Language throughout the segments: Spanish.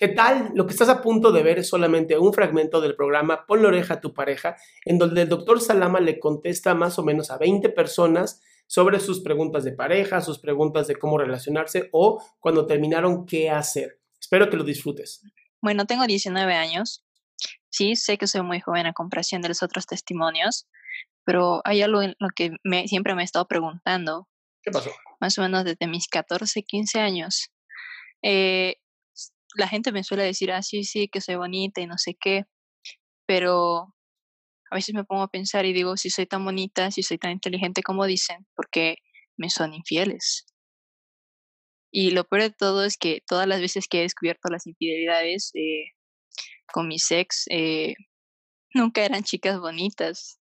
¿Qué tal? Lo que estás a punto de ver es solamente un fragmento del programa Pon la oreja a tu pareja, en donde el doctor Salama le contesta más o menos a 20 personas sobre sus preguntas de pareja, sus preguntas de cómo relacionarse o cuando terminaron qué hacer. Espero que lo disfrutes. Bueno, tengo 19 años. Sí, sé que soy muy joven a comparación de los otros testimonios, pero hay algo en lo que me, siempre me he estado preguntando. ¿Qué pasó? Más o menos desde mis 14, 15 años. Eh, la gente me suele decir, ah, sí, sí, que soy bonita y no sé qué, pero a veces me pongo a pensar y digo, si soy tan bonita, si soy tan inteligente como dicen, porque me son infieles. Y lo peor de todo es que todas las veces que he descubierto las infidelidades eh, con mi ex, eh, nunca eran chicas bonitas.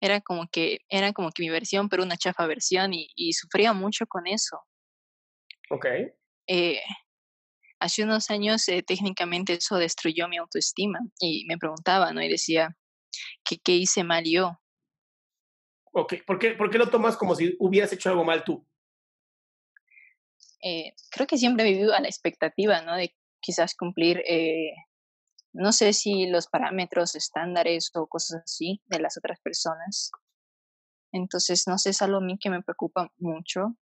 Era como que, era como que mi versión, pero una chafa versión, y, y sufría mucho con eso. Ok. Eh, hace unos años eh, técnicamente eso destruyó mi autoestima y me preguntaba, ¿no? Y decía, ¿qué, qué hice mal yo? Ok, ¿Por qué, ¿por qué lo tomas como si hubieras hecho algo mal tú? Eh, creo que siempre he vivido a la expectativa, ¿no? De quizás cumplir, eh, no sé si los parámetros estándares o cosas así de las otras personas. Entonces, no sé, es algo a mí que me preocupa mucho.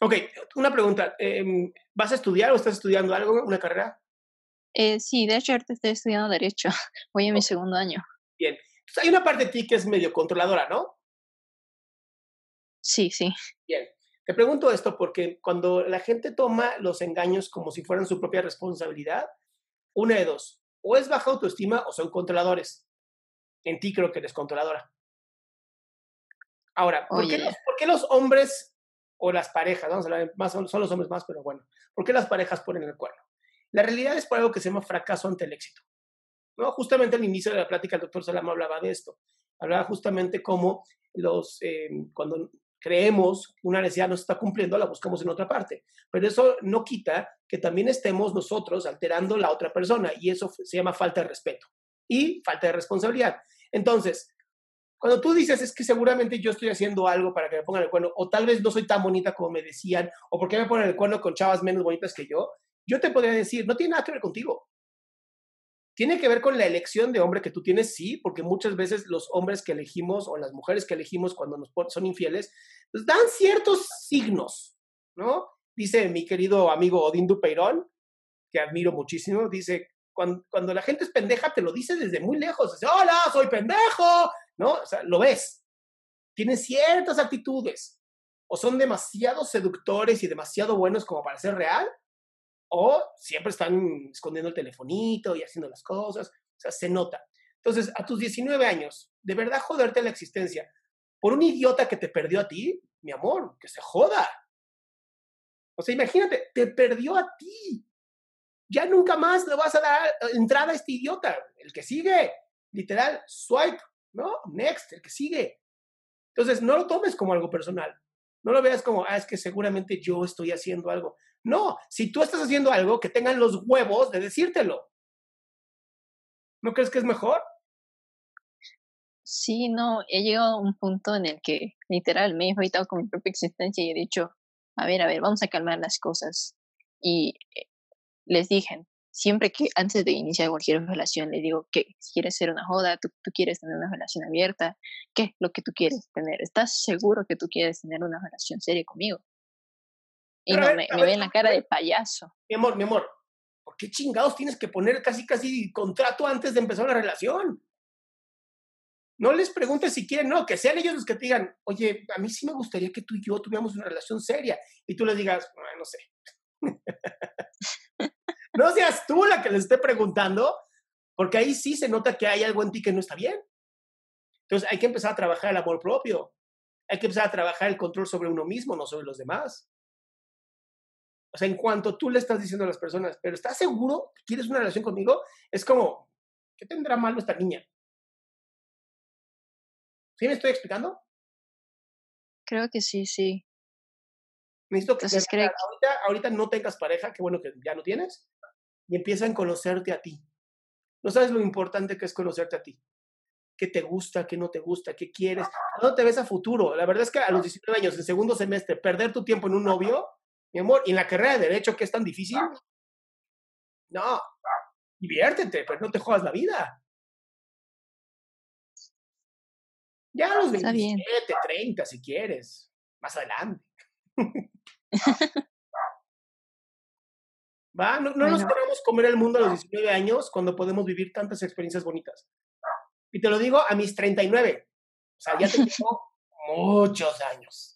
Ok, una pregunta. em, ¿Vas a estudiar o estás estudiando algo, una carrera? Eh, sí, de hecho, ahorita estoy estudiando Derecho. Voy en mi segundo año. Bien. Entonces, hay una parte de ti que es medio controladora, ¿no? Sí, sí. Bien. Te pregunto esto porque cuando la gente toma los engaños como si fueran su propia responsabilidad, una de dos, o es baja autoestima o son controladores. En ti creo que eres controladora. Ahora, ¿por, qué Oye. los, por qué los hombres o las parejas, vamos a hablar más, son los hombres más, pero bueno, ¿por qué las parejas ponen el cuerno? La realidad es por algo que se llama fracaso ante el éxito. ¿no? Justamente al inicio de la plática el doctor Salama hablaba de esto. Hablaba justamente cómo los, eh, cuando creemos que una necesidad no se está cumpliendo, la buscamos en otra parte. Pero eso no quita que también estemos nosotros alterando la otra persona y eso se llama falta de respeto y falta de responsabilidad. Entonces, cuando tú dices es que seguramente yo estoy haciendo algo para que me pongan el cuerno, o tal vez no soy tan bonita como me decían, o por qué me ponen el cuerno con chavas menos bonitas que yo, yo te podría decir, no tiene nada que ver contigo. Tiene que ver con la elección de hombre que tú tienes, sí, porque muchas veces los hombres que elegimos o las mujeres que elegimos cuando nos son infieles, pues dan ciertos signos, ¿no? Dice mi querido amigo Odín Dupeirón, que admiro muchísimo, dice, cuando, cuando la gente es pendeja, te lo dice desde muy lejos, dice, hola, soy pendejo, ¿no? O sea, lo ves. Tienen ciertas actitudes, o son demasiado seductores y demasiado buenos como para ser real, o siempre están escondiendo el telefonito y haciendo las cosas, o sea, se nota. Entonces, a tus 19 años, de verdad joderte la existencia por un idiota que te perdió a ti, mi amor, que se joda. O sea, imagínate, te perdió a ti. Ya nunca más le vas a dar entrada a este idiota. El que sigue, literal, swipe, ¿no? Next, el que sigue. Entonces, no lo tomes como algo personal. No lo veas como, ah, es que seguramente yo estoy haciendo algo. No, si tú estás haciendo algo, que tengan los huevos de decírtelo. ¿No crees que es mejor? Sí, no, he llegado a un punto en el que literal me he enfrentado con mi propia existencia y he dicho, a ver, a ver, vamos a calmar las cosas. Y eh, les dije, siempre que antes de iniciar cualquier relación, le digo que quieres ser una joda, tú, tú, quieres tener una relación abierta, ¿qué es lo que tú quieres tener? ¿Estás seguro que tú quieres tener una relación seria conmigo? Y no, me, me ven la cara de payaso. Mi amor, mi amor, ¿por qué chingados tienes que poner casi, casi contrato antes de empezar una relación? No les preguntes si quieren, no, que sean ellos los que te digan, oye, a mí sí me gustaría que tú y yo tuviéramos una relación seria. Y tú les digas, no sé. no seas tú la que les esté preguntando, porque ahí sí se nota que hay algo en ti que no está bien. Entonces hay que empezar a trabajar el amor propio. Hay que empezar a trabajar el control sobre uno mismo, no sobre los demás. O sea, en cuanto tú le estás diciendo a las personas, pero ¿estás seguro que quieres una relación conmigo? Es como, ¿qué tendrá malo esta niña? ¿Sí me estoy explicando? Creo que sí, sí. Necesito que, ahorita, ahorita no tengas pareja, qué bueno que ya no tienes, y empiezan a conocerte a ti. No sabes lo importante que es conocerte a ti. ¿Qué te gusta, qué no te gusta, qué quieres? ¿Dónde te ves a futuro? La verdad es que a los 19 años, en segundo semestre, perder tu tiempo en un novio, mi amor, y en la carrera de Derecho, que es tan difícil, no, diviértete, pero no te jodas la vida. Ya a los 27, 30, si quieres, más adelante. ¿Va? No, no nos queremos comer el mundo a los 19 años cuando podemos vivir tantas experiencias bonitas. Y te lo digo a mis 39. O sea, ya tengo muchos años.